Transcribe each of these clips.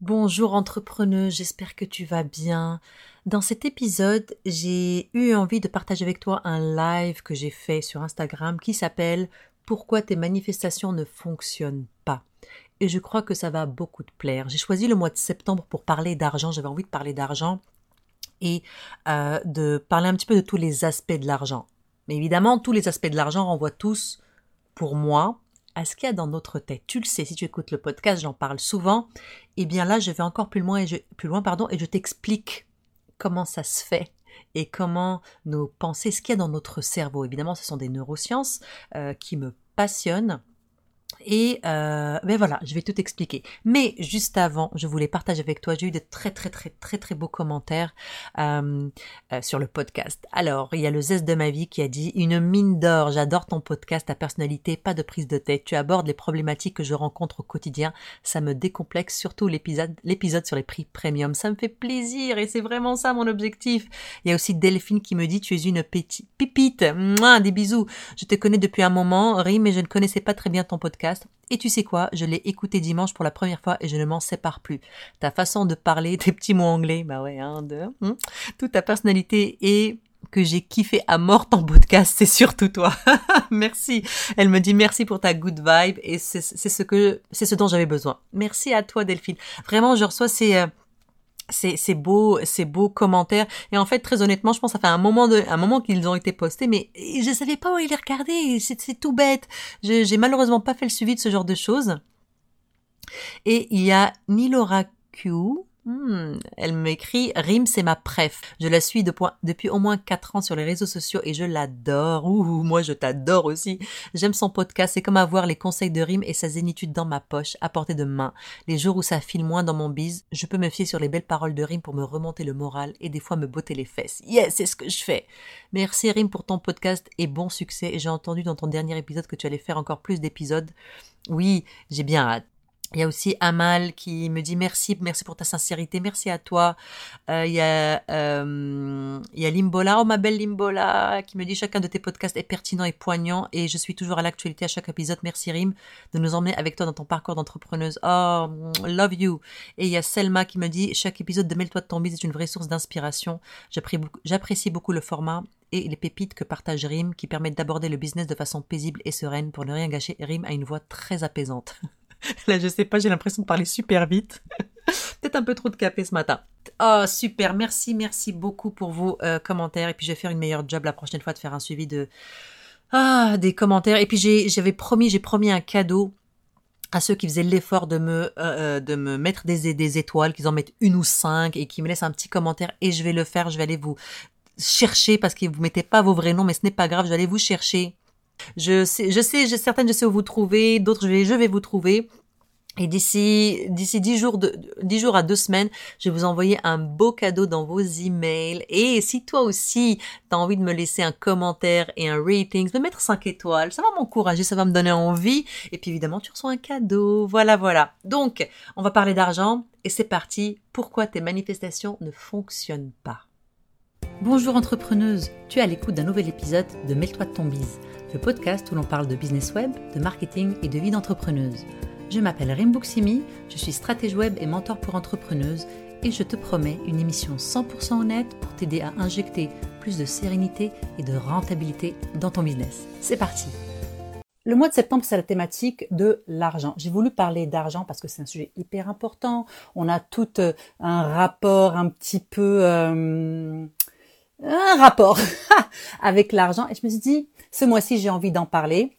Bonjour entrepreneuse, j'espère que tu vas bien. Dans cet épisode, j'ai eu envie de partager avec toi un live que j'ai fait sur Instagram qui s'appelle Pourquoi tes manifestations ne fonctionnent pas? Et je crois que ça va beaucoup te plaire. J'ai choisi le mois de septembre pour parler d'argent, j'avais envie de parler d'argent et euh, de parler un petit peu de tous les aspects de l'argent. Mais évidemment, tous les aspects de l'argent renvoient tous, pour moi, à ce qu'il y a dans notre tête. Tu le sais, si tu écoutes le podcast, j'en parle souvent. Et eh bien là, je vais encore plus loin et je, plus loin, pardon, et je t'explique comment ça se fait et comment nos pensées, ce qu'il y a dans notre cerveau. Évidemment, ce sont des neurosciences euh, qui me passionnent et euh, ben voilà, je vais tout expliquer. Mais juste avant, je voulais partager avec toi, j'ai eu de très très très très très beaux commentaires euh, euh, sur le podcast. Alors, il y a le zeste de ma vie qui a dit une mine d'or. J'adore ton podcast, ta personnalité, pas de prise de tête. Tu abordes les problématiques que je rencontre au quotidien. Ça me décomplexe, surtout l'épisode l'épisode sur les prix premium. Ça me fait plaisir et c'est vraiment ça mon objectif. Il y a aussi Delphine qui me dit tu es une petite pipite. Mouah, des bisous. Je te connais depuis un moment, Rim, mais je ne connaissais pas très bien ton podcast et tu sais quoi, je l'ai écouté dimanche pour la première fois et je ne m'en sépare plus. Ta façon de parler, tes petits mots anglais, bah ouais, hein, de, hein, toute ta personnalité et que j'ai kiffé à mort ton podcast, c'est surtout toi. merci. Elle me dit merci pour ta good vibe et c'est ce que c'est ce dont j'avais besoin. Merci à toi Delphine. Vraiment, je reçois ces euh, ces, beaux ces beaux commentaires et en fait très honnêtement je pense que ça fait un moment de un moment qu'ils ont été postés mais je savais pas où les regarder c'est tout bête. J'ai malheureusement pas fait le suivi de ce genre de choses. Et il y a Nilora Q Hmm, elle m'écrit Rim, c'est ma préf. Je la suis depuis au moins 4 ans sur les réseaux sociaux et je l'adore. Ouh, moi je t'adore aussi. J'aime son podcast. C'est comme avoir les conseils de Rim et sa zénitude dans ma poche, à portée de main. Les jours où ça file moins dans mon bise, je peux me fier sur les belles paroles de Rim pour me remonter le moral et des fois me botter les fesses. Yes, c'est ce que je fais. Merci Rim pour ton podcast et bon succès. J'ai entendu dans ton dernier épisode que tu allais faire encore plus d'épisodes. Oui, j'ai bien hâte. Il y a aussi Amal qui me dit merci, merci pour ta sincérité, merci à toi. Euh, il, y a, euh, il y a Limbola, oh ma belle Limbola, qui me dit chacun de tes podcasts est pertinent et poignant et je suis toujours à l'actualité à chaque épisode. Merci Rim de nous emmener avec toi dans ton parcours d'entrepreneuse. Oh, love you. Et il y a Selma qui me dit chaque épisode de Mêle-toi de ton bise est une vraie source d'inspiration. J'apprécie beaucoup le format et les pépites que partage Rim qui permettent d'aborder le business de façon paisible et sereine pour ne rien gâcher. Rim a une voix très apaisante. Là, je sais pas, j'ai l'impression de parler super vite. Peut-être un peu trop de capé ce matin. Oh, super. Merci, merci beaucoup pour vos euh, commentaires. Et puis, je vais faire une meilleure job la prochaine fois de faire un suivi de, ah, des commentaires. Et puis, j'avais promis, j'ai promis un cadeau à ceux qui faisaient l'effort de me euh, euh, de me mettre des, des étoiles, qu'ils en mettent une ou cinq et qui me laissent un petit commentaire et je vais le faire, je vais aller vous chercher parce que vous mettez pas vos vrais noms mais ce n'est pas grave, je vais aller vous chercher je sais, je sais, certaines je sais où vous trouver, d'autres je vais, je vais vous trouver. Et d'ici, d'ici dix jours de, dix jours à deux semaines, je vais vous envoyer un beau cadeau dans vos emails. Et si toi aussi, t'as envie de me laisser un commentaire et un rating, de mettre cinq étoiles, ça va m'encourager, ça va me donner envie. Et puis évidemment, tu reçois un cadeau. Voilà, voilà. Donc, on va parler d'argent. Et c'est parti. Pourquoi tes manifestations ne fonctionnent pas? Bonjour entrepreneuse. Tu es à l'écoute d'un nouvel épisode de Mêle-toi de ton bise le podcast où l'on parle de business web, de marketing et de vie d'entrepreneuse. Je m'appelle Rimbuksimi, je suis stratège web et mentor pour entrepreneuses et je te promets une émission 100% honnête pour t'aider à injecter plus de sérénité et de rentabilité dans ton business. C'est parti le mois de septembre, c'est la thématique de l'argent. J'ai voulu parler d'argent parce que c'est un sujet hyper important. On a tout euh, un rapport un petit peu... Euh, un rapport avec l'argent. Et je me suis dit, ce mois-ci, j'ai envie d'en parler.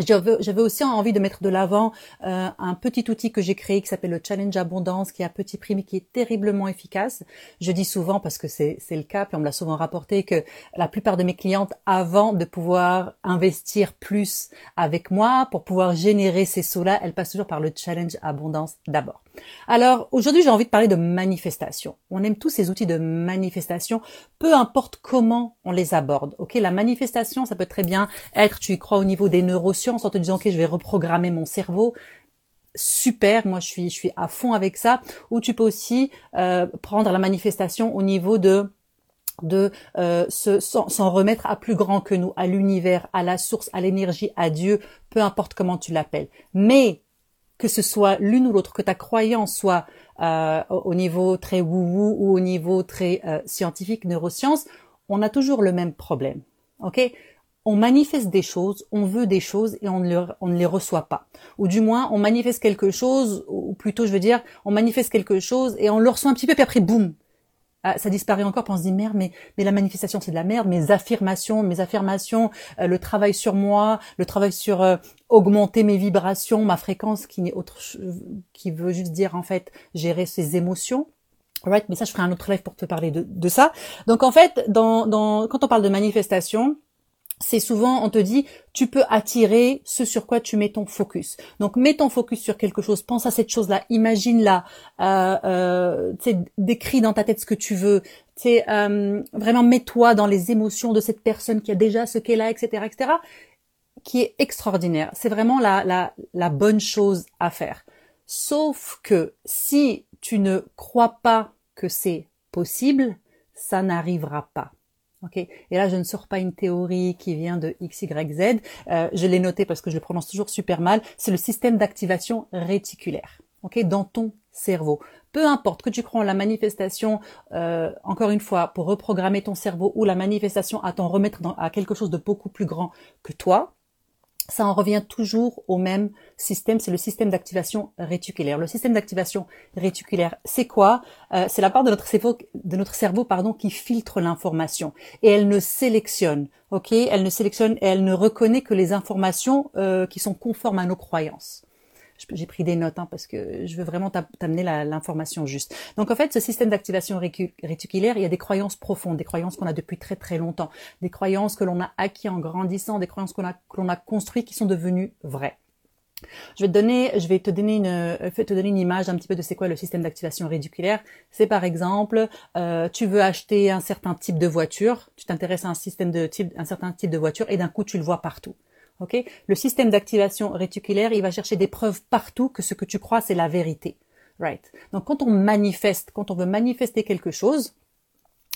J'avais aussi envie de mettre de l'avant euh, un petit outil que j'ai créé qui s'appelle le Challenge Abondance, qui est à petit prix mais qui est terriblement efficace. Je dis souvent parce que c'est le cas, puis on me l'a souvent rapporté que la plupart de mes clientes, avant de pouvoir investir plus avec moi, pour pouvoir générer ces sous-là, elles passent toujours par le Challenge Abondance d'abord. Alors aujourd'hui, j'ai envie de parler de manifestation. On aime tous ces outils de manifestation, peu importe comment on les aborde. Ok, la manifestation, ça peut très bien être, tu y crois au niveau des neurosciences en te disant ok, je vais reprogrammer mon cerveau. Super, moi je suis je suis à fond avec ça. Ou tu peux aussi euh, prendre la manifestation au niveau de de euh, s'en remettre à plus grand que nous, à l'univers, à la source, à l'énergie, à Dieu, peu importe comment tu l'appelles. Mais que ce soit l'une ou l'autre, que ta croyance soit euh, au niveau très wou-wou ou au niveau très euh, scientifique, neurosciences, on a toujours le même problème. Ok? On manifeste des choses, on veut des choses et on ne, les reçoit pas. Ou du moins, on manifeste quelque chose, ou plutôt, je veux dire, on manifeste quelque chose et on le reçoit un petit peu, puis après, boum, ça disparaît encore, puis on se dit merde, mais, mais la manifestation c'est de la merde, mes affirmations, mes affirmations, euh, le travail sur moi, le travail sur euh, augmenter mes vibrations, ma fréquence qui n'est autre, qui veut juste dire en fait gérer ses émotions. Right, mais ça je ferai un autre live pour te parler de, de ça. Donc en fait, dans, dans, quand on parle de manifestation, c'est souvent, on te dit, tu peux attirer ce sur quoi tu mets ton focus. Donc, mets ton focus sur quelque chose, pense à cette chose-là, imagine-la, euh, euh, décris dans ta tête ce que tu veux, euh, vraiment mets-toi dans les émotions de cette personne qui a déjà ce qu'elle a, etc., etc., qui est extraordinaire. C'est vraiment la, la, la bonne chose à faire. Sauf que si tu ne crois pas que c'est possible, ça n'arrivera pas. Okay. Et là, je ne sors pas une théorie qui vient de X. Euh, je l'ai noté parce que je le prononce toujours super mal. C'est le système d'activation réticulaire. Okay, dans ton cerveau. Peu importe que tu en la manifestation, euh, encore une fois, pour reprogrammer ton cerveau ou la manifestation à t'en remettre à quelque chose de beaucoup plus grand que toi, ça en revient toujours au même système, c'est le système d'activation réticulaire. Le système d'activation réticulaire, c'est quoi? Euh, C'est la part de notre cerveau, pardon, qui filtre l'information. Et elle ne sélectionne, ok? Elle ne sélectionne et elle ne reconnaît que les informations euh, qui sont conformes à nos croyances j'ai pris des notes hein, parce que je veux vraiment t'amener l'information juste. Donc en fait, ce système d'activation réticulaire, il y a des croyances profondes, des croyances qu'on a depuis très très longtemps, des croyances que l'on a acquis en grandissant, des croyances que l'on a construites qui sont devenues vraies. Je vais te donner, une, donner une image un petit peu de c'est quoi le système d'activation réticulaire. C'est par exemple, euh, tu veux acheter un certain type de voiture, tu t'intéresses à un système de type, un certain type de voiture et d'un coup tu le vois partout. Okay le système d'activation réticulaire, il va chercher des preuves partout que ce que tu crois, c'est la vérité. Right? Donc quand on manifeste, quand on veut manifester quelque chose,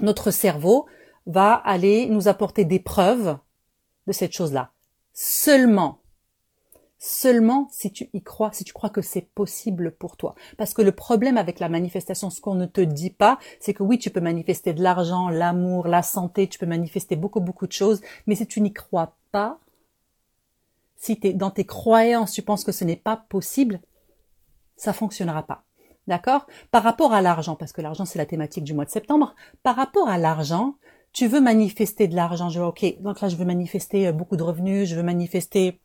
notre cerveau va aller nous apporter des preuves de cette chose-là. Seulement, seulement si tu y crois, si tu crois que c'est possible pour toi. Parce que le problème avec la manifestation, ce qu'on ne te dit pas, c'est que oui, tu peux manifester de l'argent, l'amour, la santé, tu peux manifester beaucoup, beaucoup de choses, mais si tu n'y crois pas, si es, dans tes croyances, tu penses que ce n'est pas possible, ça fonctionnera pas. D'accord? Par rapport à l'argent, parce que l'argent c'est la thématique du mois de septembre, par rapport à l'argent, tu veux manifester de l'argent. Je vois, ok, donc là je veux manifester euh, beaucoup de revenus, je veux manifester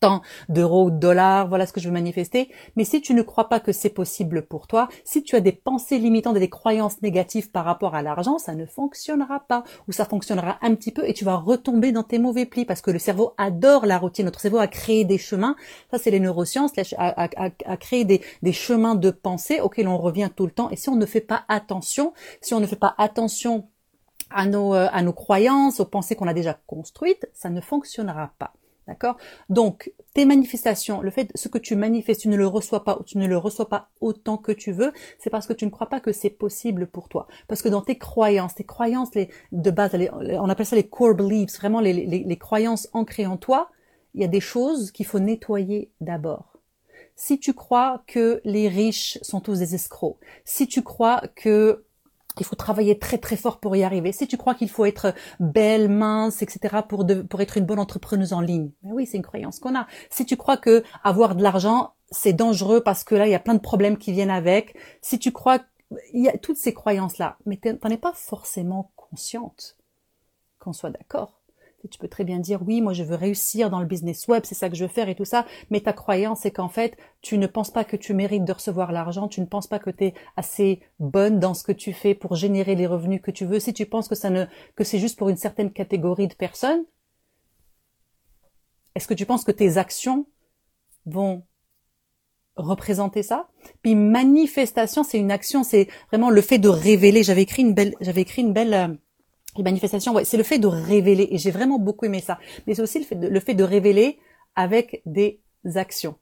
tant d'euros ou de dollars, voilà ce que je veux manifester. Mais si tu ne crois pas que c'est possible pour toi, si tu as des pensées limitantes et des croyances négatives par rapport à l'argent, ça ne fonctionnera pas. Ou ça fonctionnera un petit peu et tu vas retomber dans tes mauvais plis parce que le cerveau adore la routine. Notre cerveau a créé des chemins, ça c'est les neurosciences, a, créé des, chemins de pensée auxquels on revient tout le temps. Et si on ne fait pas attention, si on ne fait pas attention à nos, euh, à nos croyances, aux pensées qu'on a déjà construites, ça ne fonctionnera pas. D'accord? Donc, tes manifestations, le fait, ce que tu manifestes, tu ne le reçois pas ou tu ne le reçois pas autant que tu veux, c'est parce que tu ne crois pas que c'est possible pour toi. Parce que dans tes croyances, tes croyances les, de base, on appelle ça les core beliefs, vraiment les, les, les croyances ancrées en toi, il y a des choses qu'il faut nettoyer d'abord. Si tu crois que les riches sont tous des escrocs, si tu crois que il faut travailler très très fort pour y arriver. Si tu crois qu'il faut être belle, mince, etc. pour être une bonne entrepreneuse en ligne, ben oui, c'est une croyance qu'on a. Si tu crois que avoir de l'argent c'est dangereux parce que là il y a plein de problèmes qui viennent avec. Si tu crois il y a toutes ces croyances là, mais t'en es pas forcément consciente. Qu'on soit d'accord tu peux très bien dire oui, moi je veux réussir dans le business web, c'est ça que je veux faire et tout ça, mais ta croyance c'est qu'en fait, tu ne penses pas que tu mérites de recevoir l'argent, tu ne penses pas que tu es assez bonne dans ce que tu fais pour générer les revenus que tu veux. Si tu penses que ça ne que c'est juste pour une certaine catégorie de personnes, est-ce que tu penses que tes actions vont représenter ça? Puis manifestation, c'est une action, c'est vraiment le fait de révéler. J'avais écrit une belle, j'avais écrit une belle, euh, les manifestations, c'est le fait de révéler, et j'ai vraiment beaucoup aimé ça. Mais c'est aussi le fait, de, révéler avec des actions.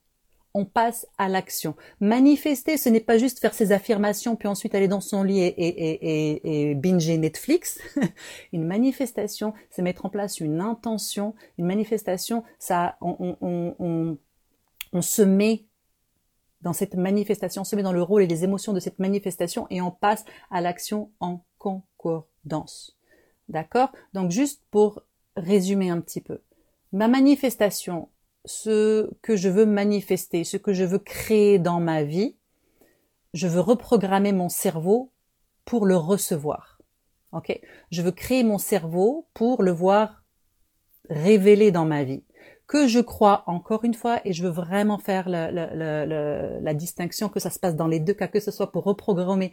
On passe à l'action. Manifester, ce n'est pas juste faire ses affirmations puis ensuite aller dans son lit et, binger Netflix. une manifestation, c'est mettre en place une intention. Une manifestation, ça, on, on se met dans cette manifestation, on se met dans le rôle et les émotions de cette manifestation et on passe à l'action en concordance. D'accord? Donc juste pour résumer un petit peu. Ma manifestation, ce que je veux manifester, ce que je veux créer dans ma vie, je veux reprogrammer mon cerveau pour le recevoir. Je veux créer mon cerveau pour le voir révélé dans ma vie que je crois encore une fois, et je veux vraiment faire la, distinction que ça se passe dans les deux cas, que ce soit pour reprogrammer,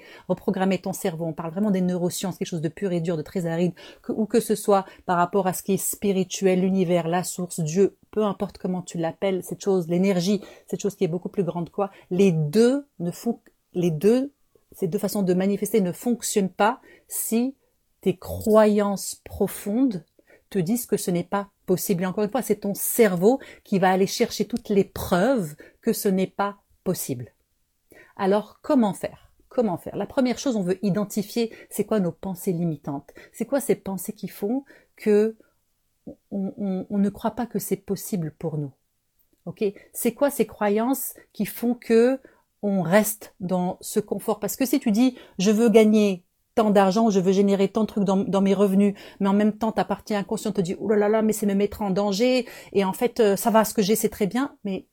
ton cerveau, on parle vraiment des neurosciences, quelque chose de pur et dur, de très aride, ou que ce soit par rapport à ce qui est spirituel, l'univers, la source, Dieu, peu importe comment tu l'appelles, cette chose, l'énergie, cette chose qui est beaucoup plus grande quoi, les deux ne font, les deux, ces deux façons de manifester ne fonctionnent pas si tes croyances profondes te disent que ce n'est pas possible. Et encore une fois, c'est ton cerveau qui va aller chercher toutes les preuves que ce n'est pas possible. Alors, comment faire? Comment faire? La première chose, on veut identifier c'est quoi nos pensées limitantes? C'est quoi ces pensées qui font que on, ne croit pas que c'est possible pour nous? Ok? C'est quoi ces croyances qui font que on reste dans ce confort? Parce que si tu dis je veux gagner tant d'argent, je veux générer tant de trucs dans, mes revenus, mais en même temps ta partie inconsciente te dit oh là là là, mais c'est me mettre en danger, et en fait euh, ça va, ce que j'ai c'est très bien, mais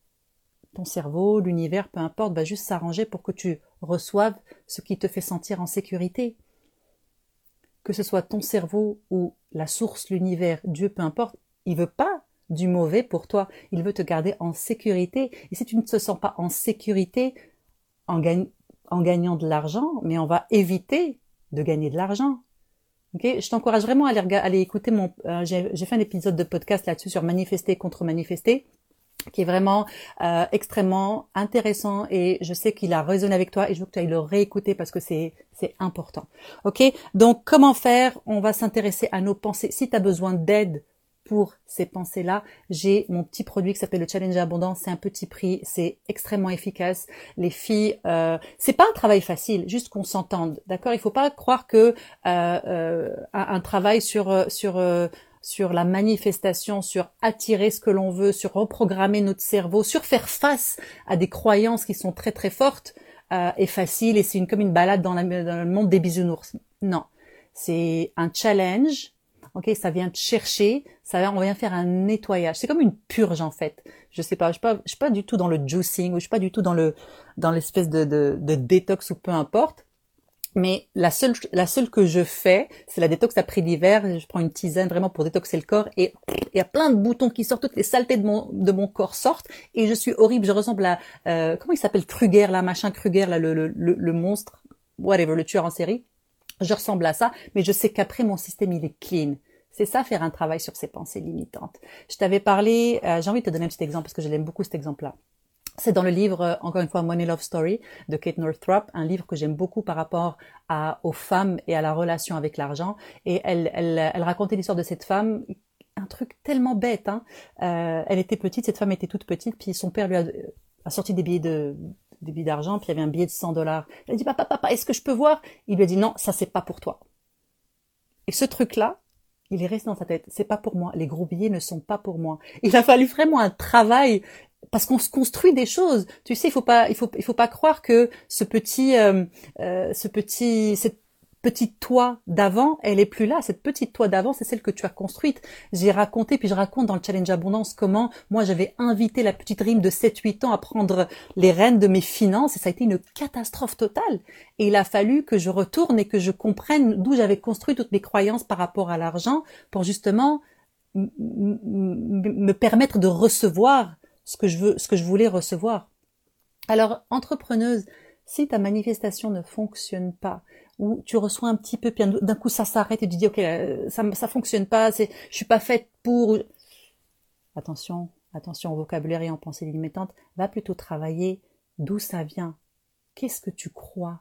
ton cerveau, l'univers, peu importe, va juste s'arranger pour que tu reçoives ce qui te fait sentir en sécurité. Que ce soit ton cerveau ou la source, l'univers, Dieu, peu importe, il veut pas du mauvais pour toi, il veut te garder en sécurité. Et si tu ne te sens pas en sécurité en, en gagnant de l'argent, mais on va éviter de gagner de l'argent. Okay je t'encourage vraiment à aller, écouter mon. Euh, j'ai fait un épisode de podcast là-dessus sur manifester contre manifester qui est vraiment euh, extrêmement intéressant et je sais qu'il a résonné avec toi et je veux que tu ailles le réécouter parce que c'est c'est important. OK Donc comment faire? On va s'intéresser à nos pensées. Si tu as besoin d'aide pour ces pensées-là, j'ai mon petit produit qui s'appelle le Challenge Abondance. C'est un petit prix, c'est extrêmement efficace. Les filles, euh, c'est pas un travail facile, juste qu'on s'entende, d'accord? Il faut pas croire que euh, euh, un, travail sur euh, sur sur la manifestation, sur attirer ce que l'on veut, sur reprogrammer notre cerveau, sur faire face à des croyances qui sont très très fortes est facile et c'est une, comme une balade dans, dans le monde des bisounours. Non, c'est un challenge ok, ça vient te chercher, ça on vient faire un nettoyage. C'est comme une purge en fait. Je sais pas, je suis pas, je suis pas du tout dans le juicing ou je suis pas du tout dans le, dans l'espèce de, de, de détox ou peu importe. Mais la seule, la seule que je fais, c'est la détox après l'hiver. Je prends une tisane vraiment pour détoxer le corps et il y a plein de boutons qui sortent, toutes les saletés de mon, de mon corps sortent et je suis horrible. Je ressemble à, euh, comment il s'appelle? Kruger, là, machin Kruger, là, le, le, le, le monstre, whatever, le tueur en série je ressemble à ça, mais je sais qu'après mon système il est clean. C'est ça faire un travail sur ses pensées limitantes. Je t'avais parlé, euh, j'ai envie de te donner un petit exemple parce que je l'aime beaucoup cet exemple-là. C'est dans le livre, euh, encore une fois, Money Love Story de Kate Northrop, un livre que j'aime beaucoup par rapport aux femmes et à la relation avec l'argent. Et elle, elle, elle racontait l'histoire de cette femme un truc tellement bête. Hein. Euh, elle était petite, cette femme était toute petite, puis son père lui a, a sorti des billets de des billets d'argent, puis il y avait un billet de 100 dollars. Elle a dit papa papa est-ce que je peux voir? Il lui a dit non ça c'est pas pour toi. Et ce truc là, il est resté dans sa tête. C'est pas pour moi. Les gros billets ne sont pas pour moi. Il a fallu vraiment un travail parce qu'on se construit des choses. Tu sais, il faut pas, il faut, il faut pas croire que ce petit, euh, euh, ce petit, cette petite toi d'avant, elle est plus là. Cette petite toi d'avant, c'est celle que tu as construite. J'ai raconté, puis je raconte dans le challenge abondance comment moi j'avais invité la petite rime de 7-8 ans à prendre les rênes de mes finances et ça a été une catastrophe totale. Et il a fallu que je retourne et que je comprenne d'où j'avais construit toutes mes croyances par rapport à l'argent pour justement me permettre de recevoir ce que je veux, ce que je voulais recevoir. Alors, entrepreneuse, si ta manifestation ne fonctionne pas, ou tu reçois un petit peu, puis d'un coup ça s'arrête et tu dis ok euh, ça ça fonctionne pas, c'est je suis pas faite pour. Attention, attention au vocabulaire et en pensée limitante. Va plutôt travailler d'où ça vient. Qu'est-ce que tu crois?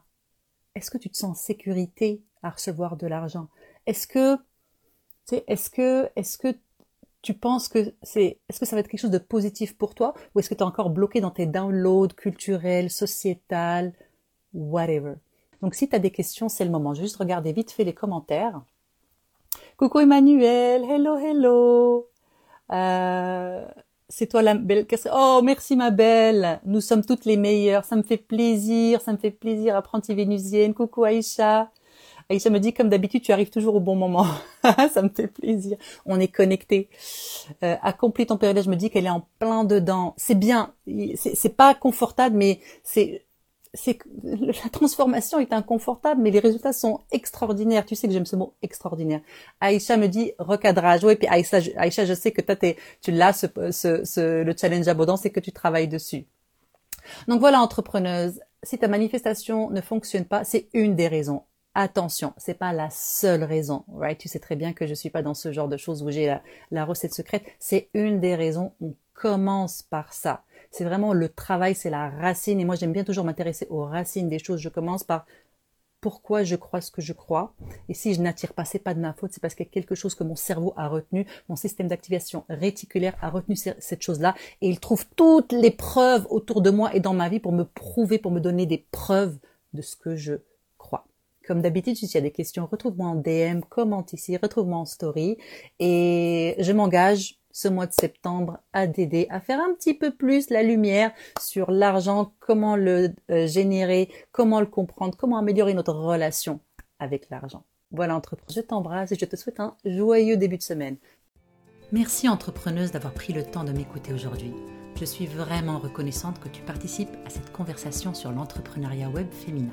Est-ce que tu te sens en sécurité à recevoir de l'argent? Est-ce que est-ce que est-ce que tu penses que c'est est-ce que ça va être quelque chose de positif pour toi ou est-ce que tu es encore bloqué dans tes downloads culturels, sociétals, whatever? Donc si tu as des questions, c'est le moment. Juste regarder vite fait les commentaires. Coucou Emmanuel, hello hello. Euh, c'est toi la belle. Oh, merci ma belle. Nous sommes toutes les meilleures. Ça me fait plaisir. Ça me fait plaisir, apprentie vénusienne. Coucou Aïcha. Aïcha me dit, comme d'habitude, tu arrives toujours au bon moment. ça me fait plaisir. On est connectés. Euh, accomplis ton période. Je me dis qu'elle est en plein dedans. C'est bien. C'est pas confortable, mais c'est c'est la transformation est inconfortable, mais les résultats sont extraordinaires. Tu sais que j'aime ce mot extraordinaire. Aïcha me dit recadrage. Oui, puis Aïcha, Aïcha, je sais que tu l'as ce, ce, le challenge abondance et que tu travailles dessus. Donc voilà, entrepreneuse. Si ta manifestation ne fonctionne pas, c'est une des raisons. Attention, c'est pas la seule raison, right? Tu sais très bien que je suis pas dans ce genre de choses où j'ai la, la recette secrète. C'est une des raisons. On commence par ça. C'est vraiment le travail, c'est la racine. Et moi, j'aime bien toujours m'intéresser aux racines des choses. Je commence par pourquoi je crois ce que je crois. Et si je n'attire pas, c'est pas de ma faute, c'est parce qu'il y a quelque chose que mon cerveau a retenu, mon système d'activation réticulaire a retenu cette chose-là, et il trouve toutes les preuves autour de moi et dans ma vie pour me prouver, pour me donner des preuves de ce que je. Comme d'habitude, si tu as des questions, retrouve-moi en DM, commente ici, retrouve-moi en story, et je m'engage ce mois de septembre à t'aider à faire un petit peu plus la lumière sur l'argent, comment le euh, générer, comment le comprendre, comment améliorer notre relation avec l'argent. Voilà entrepreneur, je t'embrasse et je te souhaite un joyeux début de semaine. Merci entrepreneuse d'avoir pris le temps de m'écouter aujourd'hui. Je suis vraiment reconnaissante que tu participes à cette conversation sur l'entrepreneuriat web féminin.